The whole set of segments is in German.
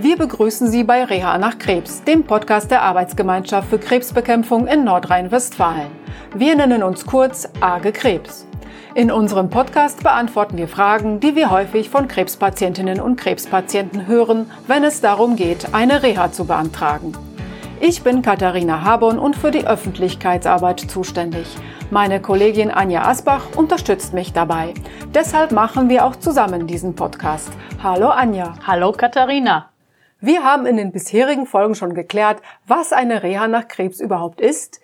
Wir begrüßen Sie bei Reha nach Krebs, dem Podcast der Arbeitsgemeinschaft für Krebsbekämpfung in Nordrhein-Westfalen. Wir nennen uns kurz AGE Krebs. In unserem Podcast beantworten wir Fragen, die wir häufig von Krebspatientinnen und Krebspatienten hören, wenn es darum geht, eine Reha zu beantragen. Ich bin Katharina Haborn und für die Öffentlichkeitsarbeit zuständig. Meine Kollegin Anja Asbach unterstützt mich dabei. Deshalb machen wir auch zusammen diesen Podcast. Hallo Anja. Hallo Katharina. Wir haben in den bisherigen Folgen schon geklärt, was eine Reha nach Krebs überhaupt ist.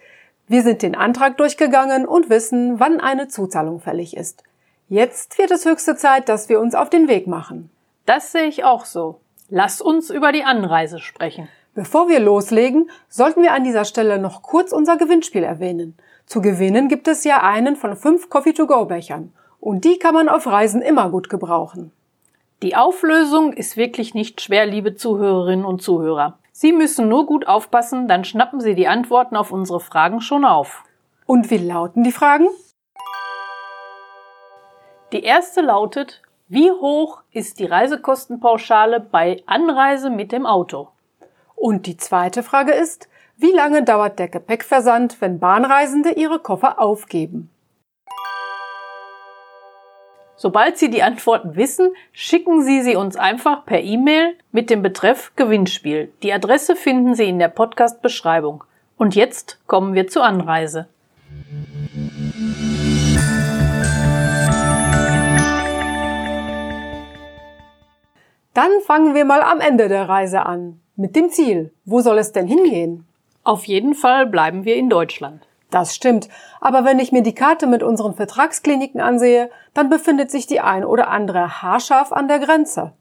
Wir sind den Antrag durchgegangen und wissen, wann eine Zuzahlung fällig ist. Jetzt wird es höchste Zeit, dass wir uns auf den Weg machen. Das sehe ich auch so. Lass uns über die Anreise sprechen. Bevor wir loslegen, sollten wir an dieser Stelle noch kurz unser Gewinnspiel erwähnen. Zu gewinnen gibt es ja einen von fünf Coffee-to-go-Bechern. Und die kann man auf Reisen immer gut gebrauchen. Die Auflösung ist wirklich nicht schwer, liebe Zuhörerinnen und Zuhörer. Sie müssen nur gut aufpassen, dann schnappen Sie die Antworten auf unsere Fragen schon auf. Und wie lauten die Fragen? Die erste lautet, wie hoch ist die Reisekostenpauschale bei Anreise mit dem Auto? Und die zweite Frage ist, wie lange dauert der Gepäckversand, wenn Bahnreisende ihre Koffer aufgeben? Sobald Sie die Antworten wissen, schicken Sie sie uns einfach per E-Mail mit dem Betreff Gewinnspiel. Die Adresse finden Sie in der Podcast-Beschreibung. Und jetzt kommen wir zur Anreise. Dann fangen wir mal am Ende der Reise an. Mit dem Ziel. Wo soll es denn hingehen? Auf jeden Fall bleiben wir in Deutschland. Das stimmt. Aber wenn ich mir die Karte mit unseren Vertragskliniken ansehe, dann befindet sich die ein oder andere haarscharf an der Grenze.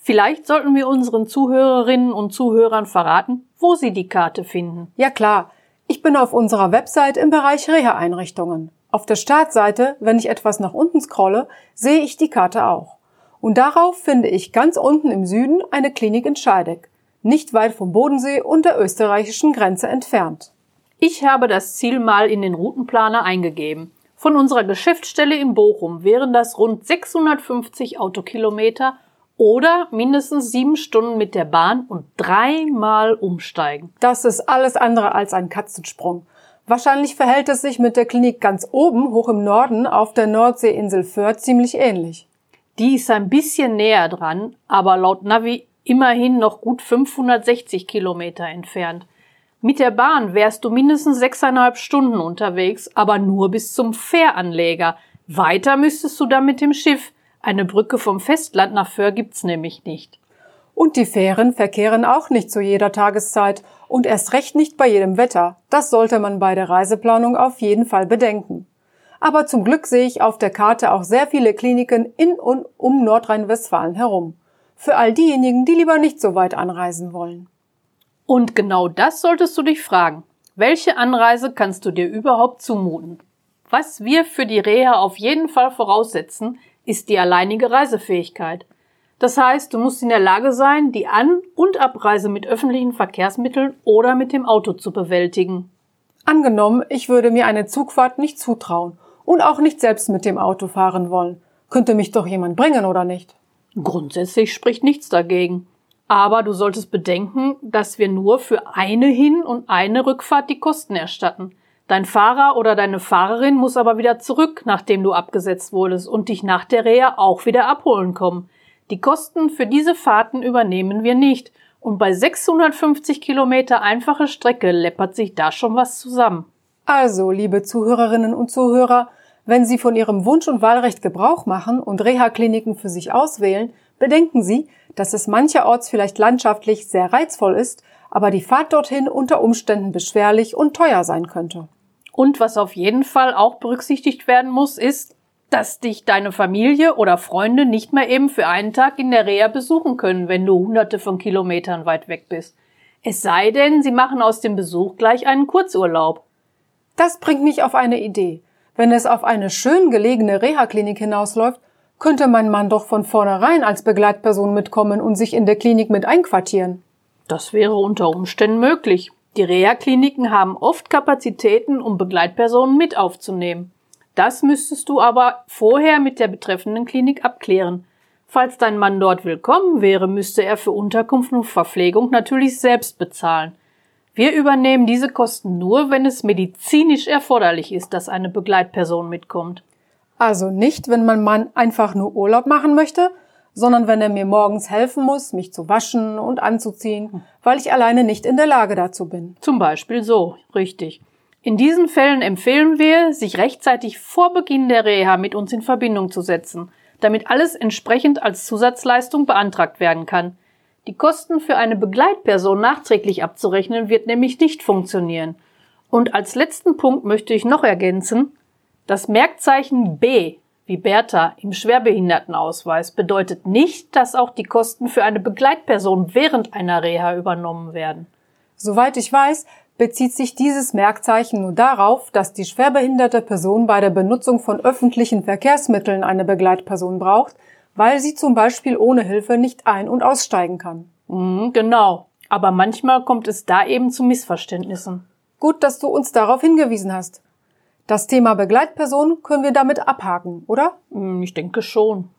Vielleicht sollten wir unseren Zuhörerinnen und Zuhörern verraten, wo sie die Karte finden. Ja klar. Ich bin auf unserer Website im Bereich Reha-Einrichtungen. Auf der Startseite, wenn ich etwas nach unten scrolle, sehe ich die Karte auch. Und darauf finde ich ganz unten im Süden eine Klinik in Scheideck, nicht weit vom Bodensee und der österreichischen Grenze entfernt. Ich habe das Ziel mal in den Routenplaner eingegeben. Von unserer Geschäftsstelle in Bochum wären das rund 650 Autokilometer oder mindestens sieben Stunden mit der Bahn und dreimal umsteigen. Das ist alles andere als ein Katzensprung. Wahrscheinlich verhält es sich mit der Klinik ganz oben, hoch im Norden, auf der Nordseeinsel Föhr ziemlich ähnlich. Die ist ein bisschen näher dran, aber laut Navi immerhin noch gut 560 Kilometer entfernt. Mit der Bahn wärst du mindestens sechseinhalb Stunden unterwegs, aber nur bis zum Fähranleger. Weiter müsstest du dann mit dem Schiff. Eine Brücke vom Festland nach Föhr gibt's nämlich nicht. Und die Fähren verkehren auch nicht zu jeder Tageszeit und erst recht nicht bei jedem Wetter. Das sollte man bei der Reiseplanung auf jeden Fall bedenken. Aber zum Glück sehe ich auf der Karte auch sehr viele Kliniken in und um Nordrhein-Westfalen herum. Für all diejenigen, die lieber nicht so weit anreisen wollen. Und genau das solltest du dich fragen. Welche Anreise kannst du dir überhaupt zumuten? Was wir für die Reha auf jeden Fall voraussetzen, ist die alleinige Reisefähigkeit. Das heißt, du musst in der Lage sein, die An- und Abreise mit öffentlichen Verkehrsmitteln oder mit dem Auto zu bewältigen. Angenommen, ich würde mir eine Zugfahrt nicht zutrauen und auch nicht selbst mit dem Auto fahren wollen. Könnte mich doch jemand bringen, oder nicht? Grundsätzlich spricht nichts dagegen. Aber du solltest bedenken, dass wir nur für eine Hin- und eine Rückfahrt die Kosten erstatten. Dein Fahrer oder deine Fahrerin muss aber wieder zurück, nachdem du abgesetzt wurdest und dich nach der Reha auch wieder abholen kommen. Die Kosten für diese Fahrten übernehmen wir nicht. Und bei 650 Kilometer einfache Strecke läppert sich da schon was zusammen. Also, liebe Zuhörerinnen und Zuhörer, wenn Sie von Ihrem Wunsch und Wahlrecht Gebrauch machen und Reha-Kliniken für sich auswählen, bedenken Sie, dass es mancherorts vielleicht landschaftlich sehr reizvoll ist, aber die Fahrt dorthin unter Umständen beschwerlich und teuer sein könnte. Und was auf jeden Fall auch berücksichtigt werden muss, ist, dass dich deine Familie oder Freunde nicht mehr eben für einen Tag in der Reha besuchen können, wenn du hunderte von Kilometern weit weg bist. Es sei denn, sie machen aus dem Besuch gleich einen Kurzurlaub. Das bringt mich auf eine Idee. Wenn es auf eine schön gelegene Reha-Klinik hinausläuft, könnte mein Mann doch von vornherein als Begleitperson mitkommen und sich in der Klinik mit einquartieren. Das wäre unter Umständen möglich. Die Reha-Kliniken haben oft Kapazitäten, um Begleitpersonen mit aufzunehmen. Das müsstest du aber vorher mit der betreffenden Klinik abklären. Falls dein Mann dort willkommen wäre, müsste er für Unterkunft und Verpflegung natürlich selbst bezahlen. Wir übernehmen diese Kosten nur, wenn es medizinisch erforderlich ist, dass eine Begleitperson mitkommt. Also nicht, wenn mein Mann einfach nur Urlaub machen möchte, sondern wenn er mir morgens helfen muss, mich zu waschen und anzuziehen, weil ich alleine nicht in der Lage dazu bin. Zum Beispiel so, richtig. In diesen Fällen empfehlen wir, sich rechtzeitig vor Beginn der Reha mit uns in Verbindung zu setzen damit alles entsprechend als Zusatzleistung beantragt werden kann. Die Kosten für eine Begleitperson nachträglich abzurechnen wird nämlich nicht funktionieren. Und als letzten Punkt möchte ich noch ergänzen, das Merkzeichen B wie Bertha im Schwerbehindertenausweis bedeutet nicht, dass auch die Kosten für eine Begleitperson während einer Reha übernommen werden. Soweit ich weiß, bezieht sich dieses Merkzeichen nur darauf, dass die schwerbehinderte Person bei der Benutzung von öffentlichen Verkehrsmitteln eine Begleitperson braucht, weil sie zum Beispiel ohne Hilfe nicht ein- und aussteigen kann. Mhm, genau. Aber manchmal kommt es da eben zu Missverständnissen. Gut, dass du uns darauf hingewiesen hast. Das Thema Begleitperson können wir damit abhaken, oder? Mhm, ich denke schon.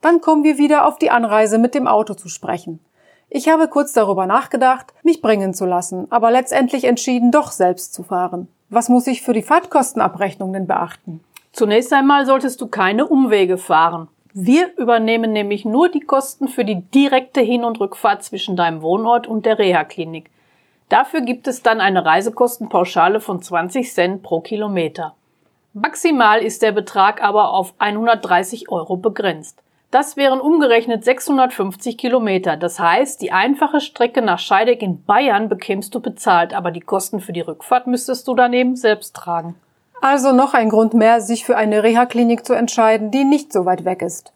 Dann kommen wir wieder auf die Anreise mit dem Auto zu sprechen. Ich habe kurz darüber nachgedacht, mich bringen zu lassen, aber letztendlich entschieden, doch selbst zu fahren. Was muss ich für die Fahrtkostenabrechnung denn beachten? Zunächst einmal solltest du keine Umwege fahren. Wir übernehmen nämlich nur die Kosten für die direkte Hin- und Rückfahrt zwischen deinem Wohnort und der Reha-Klinik. Dafür gibt es dann eine Reisekostenpauschale von 20 Cent pro Kilometer. Maximal ist der Betrag aber auf 130 Euro begrenzt. Das wären umgerechnet 650 Kilometer. Das heißt, die einfache Strecke nach Scheideck in Bayern bekämst du bezahlt, aber die Kosten für die Rückfahrt müsstest du daneben selbst tragen. Also noch ein Grund mehr, sich für eine Reha-Klinik zu entscheiden, die nicht so weit weg ist.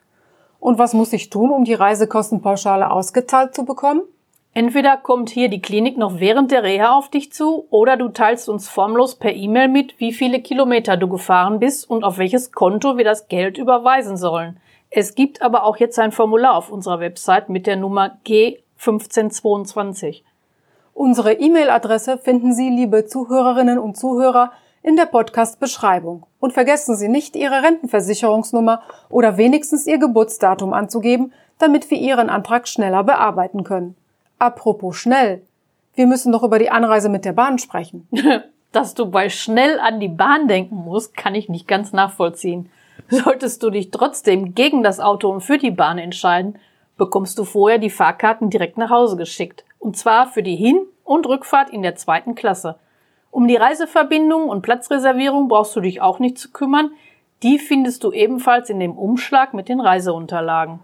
Und was muss ich tun, um die Reisekostenpauschale ausgezahlt zu bekommen? Entweder kommt hier die Klinik noch während der Reha auf dich zu, oder du teilst uns formlos per E-Mail mit, wie viele Kilometer du gefahren bist und auf welches Konto wir das Geld überweisen sollen. Es gibt aber auch jetzt ein Formular auf unserer Website mit der Nummer G1522. Unsere E-Mail-Adresse finden Sie, liebe Zuhörerinnen und Zuhörer, in der Podcast-Beschreibung. Und vergessen Sie nicht, Ihre Rentenversicherungsnummer oder wenigstens Ihr Geburtsdatum anzugeben, damit wir Ihren Antrag schneller bearbeiten können. Apropos schnell. Wir müssen noch über die Anreise mit der Bahn sprechen. Dass du bei schnell an die Bahn denken musst, kann ich nicht ganz nachvollziehen. Solltest du dich trotzdem gegen das Auto und für die Bahn entscheiden, bekommst du vorher die Fahrkarten direkt nach Hause geschickt. Und zwar für die Hin- und Rückfahrt in der zweiten Klasse. Um die Reiseverbindung und Platzreservierung brauchst du dich auch nicht zu kümmern. Die findest du ebenfalls in dem Umschlag mit den Reiseunterlagen.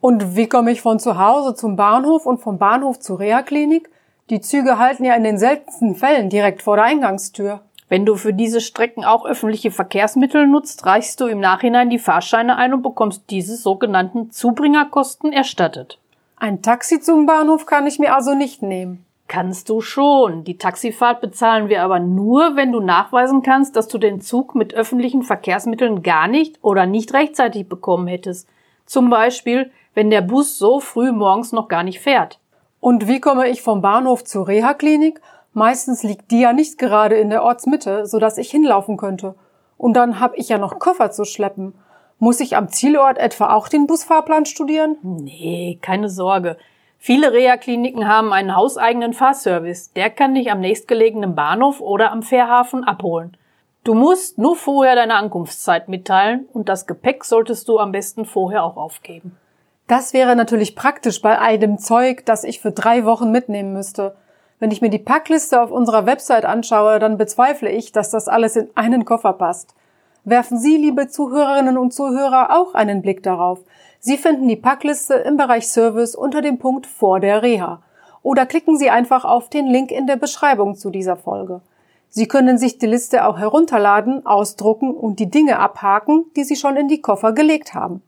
Und wie komme ich von zu Hause zum Bahnhof und vom Bahnhof zur Reha-Klinik? Die Züge halten ja in den seltensten Fällen direkt vor der Eingangstür. Wenn du für diese Strecken auch öffentliche Verkehrsmittel nutzt, reichst du im Nachhinein die Fahrscheine ein und bekommst diese sogenannten Zubringerkosten erstattet. Ein Taxi zum Bahnhof kann ich mir also nicht nehmen. Kannst du schon. Die Taxifahrt bezahlen wir aber nur, wenn du nachweisen kannst, dass du den Zug mit öffentlichen Verkehrsmitteln gar nicht oder nicht rechtzeitig bekommen hättest. Zum Beispiel, wenn der Bus so früh morgens noch gar nicht fährt. Und wie komme ich vom Bahnhof zur Reha-Klinik? Meistens liegt die ja nicht gerade in der Ortsmitte, so dass ich hinlaufen könnte. Und dann hab ich ja noch Koffer zu schleppen. Muss ich am Zielort etwa auch den Busfahrplan studieren? Nee, keine Sorge. Viele Reha-Kliniken haben einen hauseigenen Fahrservice. Der kann dich am nächstgelegenen Bahnhof oder am Fährhafen abholen. Du musst nur vorher deine Ankunftszeit mitteilen und das Gepäck solltest du am besten vorher auch aufgeben. Das wäre natürlich praktisch bei all dem Zeug, das ich für drei Wochen mitnehmen müsste. Wenn ich mir die Packliste auf unserer Website anschaue, dann bezweifle ich, dass das alles in einen Koffer passt. Werfen Sie, liebe Zuhörerinnen und Zuhörer, auch einen Blick darauf. Sie finden die Packliste im Bereich Service unter dem Punkt vor der Reha. Oder klicken Sie einfach auf den Link in der Beschreibung zu dieser Folge. Sie können sich die Liste auch herunterladen, ausdrucken und die Dinge abhaken, die Sie schon in die Koffer gelegt haben.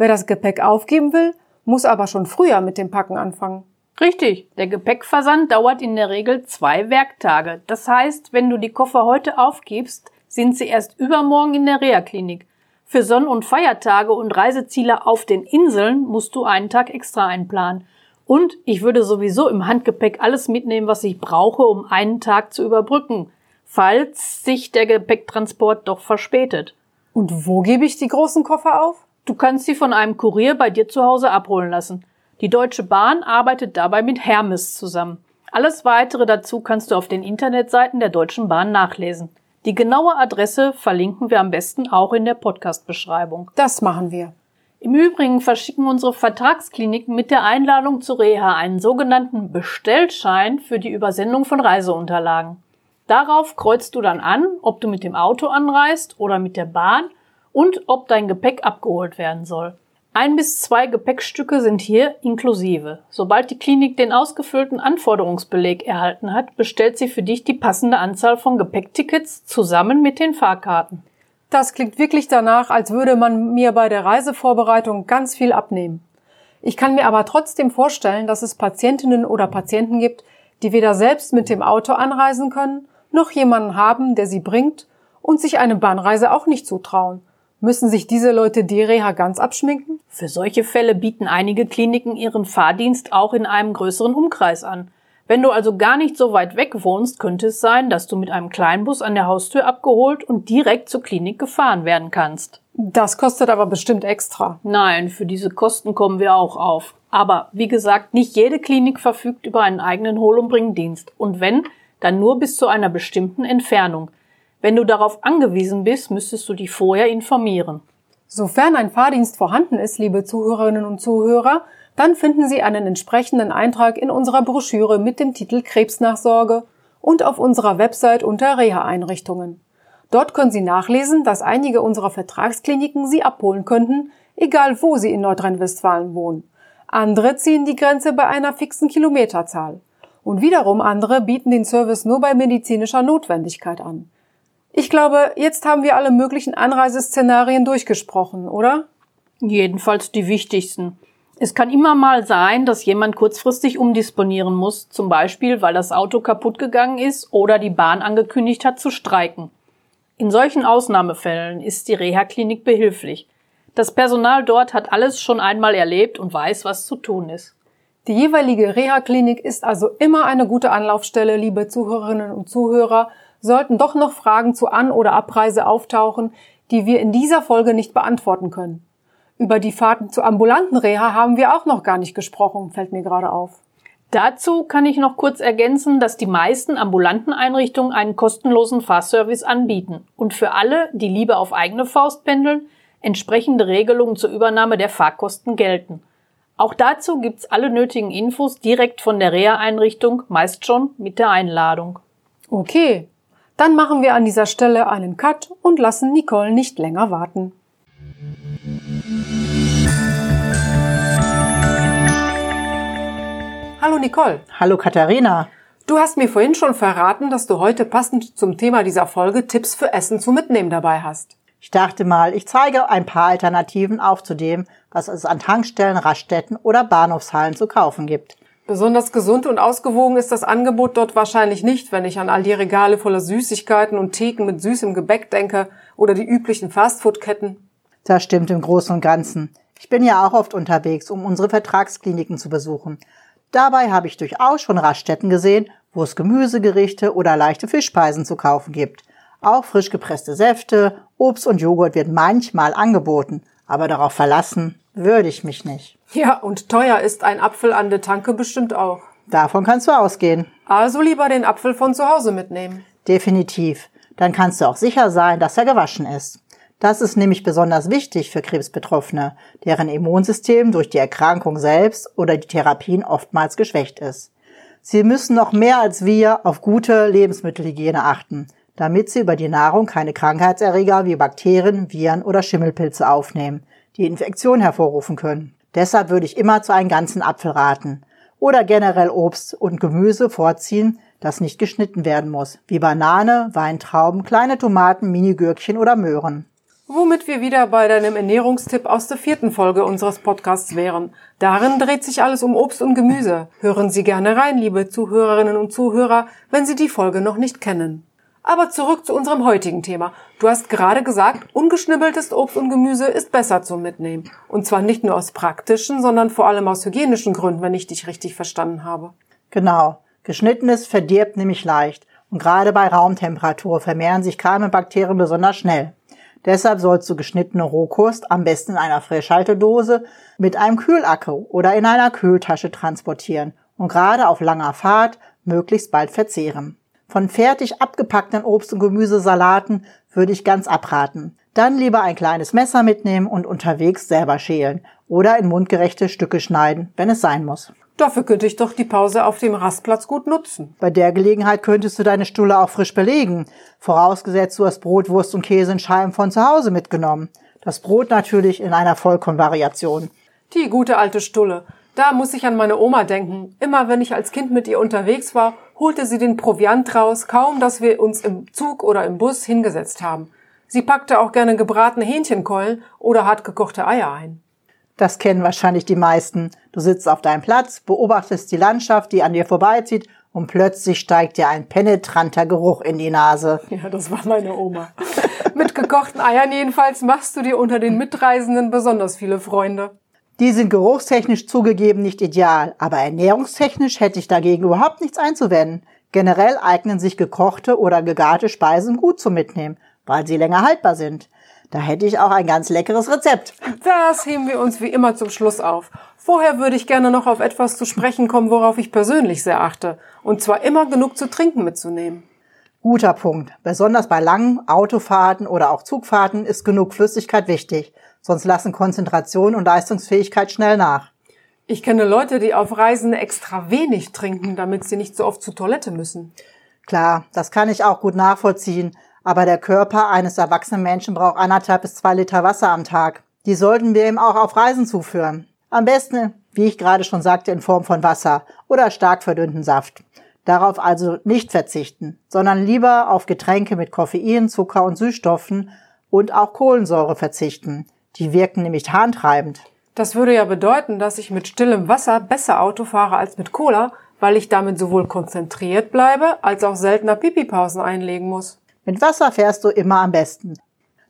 Wer das Gepäck aufgeben will, muss aber schon früher mit dem Packen anfangen. Richtig, der Gepäckversand dauert in der Regel zwei Werktage. Das heißt, wenn du die Koffer heute aufgibst, sind sie erst übermorgen in der Reha-Klinik. Für Sonn- und Feiertage und Reiseziele auf den Inseln musst du einen Tag extra einplanen. Und ich würde sowieso im Handgepäck alles mitnehmen, was ich brauche, um einen Tag zu überbrücken, falls sich der Gepäcktransport doch verspätet. Und wo gebe ich die großen Koffer auf? Du kannst sie von einem Kurier bei dir zu Hause abholen lassen. Die Deutsche Bahn arbeitet dabei mit Hermes zusammen. Alles weitere dazu kannst du auf den Internetseiten der Deutschen Bahn nachlesen. Die genaue Adresse verlinken wir am besten auch in der Podcast-Beschreibung. Das machen wir. Im Übrigen verschicken unsere Vertragskliniken mit der Einladung zu Reha einen sogenannten Bestellschein für die Übersendung von Reiseunterlagen. Darauf kreuzt du dann an, ob du mit dem Auto anreist oder mit der Bahn und ob dein Gepäck abgeholt werden soll. Ein bis zwei Gepäckstücke sind hier inklusive. Sobald die Klinik den ausgefüllten Anforderungsbeleg erhalten hat, bestellt sie für dich die passende Anzahl von Gepäcktickets zusammen mit den Fahrkarten. Das klingt wirklich danach, als würde man mir bei der Reisevorbereitung ganz viel abnehmen. Ich kann mir aber trotzdem vorstellen, dass es Patientinnen oder Patienten gibt, die weder selbst mit dem Auto anreisen können, noch jemanden haben, der sie bringt und sich eine Bahnreise auch nicht zutrauen. Müssen sich diese Leute die Reha ganz abschminken? Für solche Fälle bieten einige Kliniken ihren Fahrdienst auch in einem größeren Umkreis an. Wenn du also gar nicht so weit weg wohnst, könnte es sein, dass du mit einem Kleinbus an der Haustür abgeholt und direkt zur Klinik gefahren werden kannst. Das kostet aber bestimmt extra. Nein, für diese Kosten kommen wir auch auf. Aber wie gesagt, nicht jede Klinik verfügt über einen eigenen Hol- und Bringdienst. Und wenn, dann nur bis zu einer bestimmten Entfernung. Wenn du darauf angewiesen bist, müsstest du dich vorher informieren. Sofern ein Fahrdienst vorhanden ist, liebe Zuhörerinnen und Zuhörer, dann finden Sie einen entsprechenden Eintrag in unserer Broschüre mit dem Titel Krebsnachsorge und auf unserer Website unter Reha-Einrichtungen. Dort können Sie nachlesen, dass einige unserer Vertragskliniken Sie abholen könnten, egal wo Sie in Nordrhein-Westfalen wohnen. Andere ziehen die Grenze bei einer fixen Kilometerzahl. Und wiederum andere bieten den Service nur bei medizinischer Notwendigkeit an. Ich glaube, jetzt haben wir alle möglichen Anreiseszenarien durchgesprochen, oder? Jedenfalls die wichtigsten. Es kann immer mal sein, dass jemand kurzfristig umdisponieren muss, zum Beispiel weil das Auto kaputt gegangen ist oder die Bahn angekündigt hat zu streiken. In solchen Ausnahmefällen ist die Reha-Klinik behilflich. Das Personal dort hat alles schon einmal erlebt und weiß, was zu tun ist. Die jeweilige Reha-Klinik ist also immer eine gute Anlaufstelle, liebe Zuhörerinnen und Zuhörer, sollten doch noch Fragen zu An- oder Abreise auftauchen, die wir in dieser Folge nicht beantworten können. Über die Fahrten zur ambulanten Reha haben wir auch noch gar nicht gesprochen, fällt mir gerade auf. Dazu kann ich noch kurz ergänzen, dass die meisten ambulanten Einrichtungen einen kostenlosen Fahrservice anbieten und für alle, die lieber auf eigene Faust pendeln, entsprechende Regelungen zur Übernahme der Fahrkosten gelten. Auch dazu gibt's alle nötigen Infos direkt von der Reha-Einrichtung, meist schon mit der Einladung. Okay, dann machen wir an dieser Stelle einen Cut und lassen Nicole nicht länger warten. Hallo Nicole. Hallo Katharina. Du hast mir vorhin schon verraten, dass du heute passend zum Thema dieser Folge Tipps für Essen zum Mitnehmen dabei hast. Ich dachte mal, ich zeige ein paar Alternativen auf zu dem, was es an Tankstellen, Raststätten oder Bahnhofshallen zu kaufen gibt. Besonders gesund und ausgewogen ist das Angebot dort wahrscheinlich nicht, wenn ich an all die Regale voller Süßigkeiten und Theken mit süßem Gebäck denke oder die üblichen Fastfood-Ketten. Das stimmt im Großen und Ganzen. Ich bin ja auch oft unterwegs, um unsere Vertragskliniken zu besuchen. Dabei habe ich durchaus schon Raststätten gesehen, wo es Gemüsegerichte oder leichte Fischspeisen zu kaufen gibt. Auch frisch gepresste Säfte, Obst und Joghurt wird manchmal angeboten, aber darauf verlassen würde ich mich nicht. Ja, und teuer ist ein Apfel an der Tanke bestimmt auch. Davon kannst du ausgehen. Also lieber den Apfel von zu Hause mitnehmen. Definitiv. Dann kannst du auch sicher sein, dass er gewaschen ist. Das ist nämlich besonders wichtig für Krebsbetroffene, deren Immunsystem durch die Erkrankung selbst oder die Therapien oftmals geschwächt ist. Sie müssen noch mehr als wir auf gute Lebensmittelhygiene achten, damit sie über die Nahrung keine Krankheitserreger wie Bakterien, Viren oder Schimmelpilze aufnehmen, die Infektion hervorrufen können. Deshalb würde ich immer zu einem ganzen Apfel raten. Oder generell Obst und Gemüse vorziehen, das nicht geschnitten werden muss, wie Banane, Weintrauben, kleine Tomaten, Minigürkchen oder Möhren. Womit wir wieder bei deinem Ernährungstipp aus der vierten Folge unseres Podcasts wären. Darin dreht sich alles um Obst und Gemüse. Hören Sie gerne rein, liebe Zuhörerinnen und Zuhörer, wenn Sie die Folge noch nicht kennen. Aber zurück zu unserem heutigen Thema. Du hast gerade gesagt, ungeschnibbeltes Obst und Gemüse ist besser zum Mitnehmen. Und zwar nicht nur aus praktischen, sondern vor allem aus hygienischen Gründen, wenn ich dich richtig verstanden habe. Genau. Geschnittenes verdirbt nämlich leicht. Und gerade bei Raumtemperatur vermehren sich Keime und Bakterien besonders schnell. Deshalb sollst du geschnittene Rohkost am besten in einer Frischhaltedose mit einem Kühlakku oder in einer Kühltasche transportieren und gerade auf langer Fahrt möglichst bald verzehren. Von fertig abgepackten Obst- und Gemüsesalaten würde ich ganz abraten. Dann lieber ein kleines Messer mitnehmen und unterwegs selber schälen oder in mundgerechte Stücke schneiden, wenn es sein muss. Dafür könnte ich doch die Pause auf dem Rastplatz gut nutzen. Bei der Gelegenheit könntest du deine Stulle auch frisch belegen, vorausgesetzt du hast Brot, Wurst und Käse in Scheiben von zu Hause mitgenommen. Das Brot natürlich in einer Vollkornvariation. Die gute alte Stulle. Da muss ich an meine Oma denken. Immer wenn ich als Kind mit ihr unterwegs war, holte sie den Proviant raus, kaum dass wir uns im Zug oder im Bus hingesetzt haben. Sie packte auch gerne gebratene Hähnchenkeulen oder hart gekochte Eier ein. Das kennen wahrscheinlich die meisten. Du sitzt auf deinem Platz, beobachtest die Landschaft, die an dir vorbeizieht und plötzlich steigt dir ein penetranter Geruch in die Nase. Ja, das war meine Oma. Mit gekochten Eiern jedenfalls machst du dir unter den Mitreisenden besonders viele Freunde. Die sind geruchstechnisch zugegeben nicht ideal, aber ernährungstechnisch hätte ich dagegen überhaupt nichts einzuwenden. Generell eignen sich gekochte oder gegarte Speisen gut zum Mitnehmen, weil sie länger haltbar sind. Da hätte ich auch ein ganz leckeres Rezept. Das heben wir uns wie immer zum Schluss auf. Vorher würde ich gerne noch auf etwas zu sprechen kommen, worauf ich persönlich sehr achte. Und zwar immer genug zu trinken mitzunehmen. Guter Punkt. Besonders bei langen Autofahrten oder auch Zugfahrten ist genug Flüssigkeit wichtig. Sonst lassen Konzentration und Leistungsfähigkeit schnell nach. Ich kenne Leute, die auf Reisen extra wenig trinken, damit sie nicht so oft zur Toilette müssen. Klar, das kann ich auch gut nachvollziehen. Aber der Körper eines erwachsenen Menschen braucht anderthalb bis zwei Liter Wasser am Tag. Die sollten wir ihm auch auf Reisen zuführen. Am besten, wie ich gerade schon sagte, in Form von Wasser oder stark verdünnten Saft. Darauf also nicht verzichten, sondern lieber auf Getränke mit Koffein, Zucker und Süßstoffen und auch Kohlensäure verzichten. Die wirken nämlich harntreibend. Das würde ja bedeuten, dass ich mit stillem Wasser besser Auto fahre als mit Cola, weil ich damit sowohl konzentriert bleibe, als auch seltener Pipipausen einlegen muss. Mit Wasser fährst du immer am besten.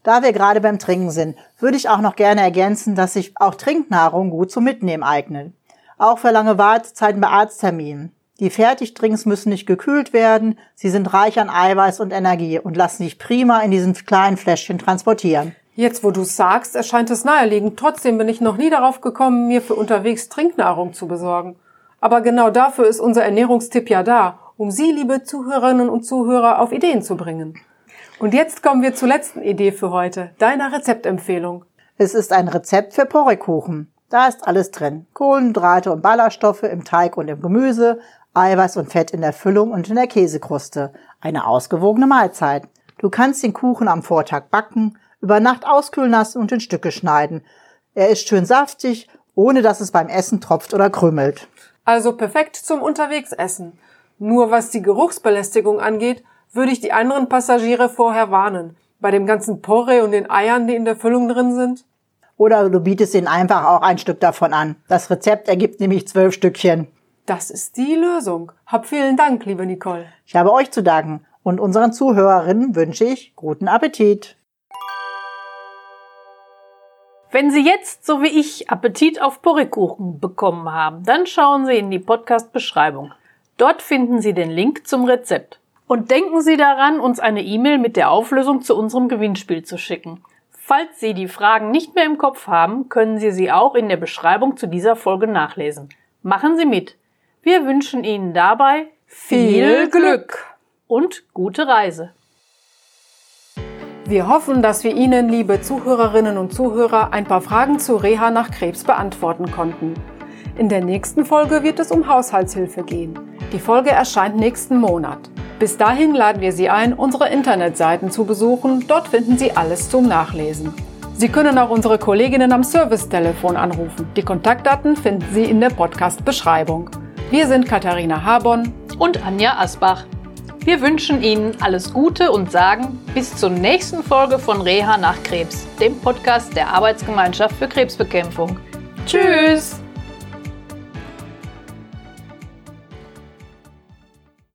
Da wir gerade beim Trinken sind, würde ich auch noch gerne ergänzen, dass sich auch Trinknahrung gut zum Mitnehmen eignet. Auch für lange Wartezeiten bei Arztterminen. Die Fertigdrinks müssen nicht gekühlt werden, sie sind reich an Eiweiß und Energie und lassen sich prima in diesen kleinen Fläschchen transportieren. Jetzt, wo du sagst, erscheint es naheliegend. Trotzdem bin ich noch nie darauf gekommen, mir für unterwegs Trinknahrung zu besorgen. Aber genau dafür ist unser Ernährungstipp ja da, um Sie, liebe Zuhörerinnen und Zuhörer, auf Ideen zu bringen. Und jetzt kommen wir zur letzten Idee für heute, deiner Rezeptempfehlung. Es ist ein Rezept für Porrekuchen. Da ist alles drin. Kohlenhydrate und Ballaststoffe im Teig und im Gemüse, Eiweiß und Fett in der Füllung und in der Käsekruste. Eine ausgewogene Mahlzeit. Du kannst den Kuchen am Vortag backen, über Nacht auskühlen lassen und in Stücke schneiden. Er ist schön saftig, ohne dass es beim Essen tropft oder krümelt. Also perfekt zum Unterwegsessen. Nur was die Geruchsbelästigung angeht, würde ich die anderen Passagiere vorher warnen. Bei dem ganzen Porree und den Eiern, die in der Füllung drin sind. Oder du bietest ihnen einfach auch ein Stück davon an. Das Rezept ergibt nämlich zwölf Stückchen. Das ist die Lösung. Hab vielen Dank, liebe Nicole. Ich habe euch zu danken und unseren Zuhörerinnen wünsche ich guten Appetit. Wenn Sie jetzt, so wie ich, Appetit auf Porrekuchen bekommen haben, dann schauen Sie in die Podcast-Beschreibung. Dort finden Sie den Link zum Rezept. Und denken Sie daran, uns eine E-Mail mit der Auflösung zu unserem Gewinnspiel zu schicken. Falls Sie die Fragen nicht mehr im Kopf haben, können Sie sie auch in der Beschreibung zu dieser Folge nachlesen. Machen Sie mit. Wir wünschen Ihnen dabei viel Glück und gute Reise. Wir hoffen, dass wir Ihnen, liebe Zuhörerinnen und Zuhörer, ein paar Fragen zu Reha nach Krebs beantworten konnten. In der nächsten Folge wird es um Haushaltshilfe gehen. Die Folge erscheint nächsten Monat. Bis dahin laden wir Sie ein, unsere Internetseiten zu besuchen. Dort finden Sie alles zum Nachlesen. Sie können auch unsere Kolleginnen am Servicetelefon anrufen. Die Kontaktdaten finden Sie in der Podcast-Beschreibung. Wir sind Katharina Habon und Anja Asbach. Wir wünschen Ihnen alles Gute und sagen bis zur nächsten Folge von Reha nach Krebs, dem Podcast der Arbeitsgemeinschaft für Krebsbekämpfung. Tschüss!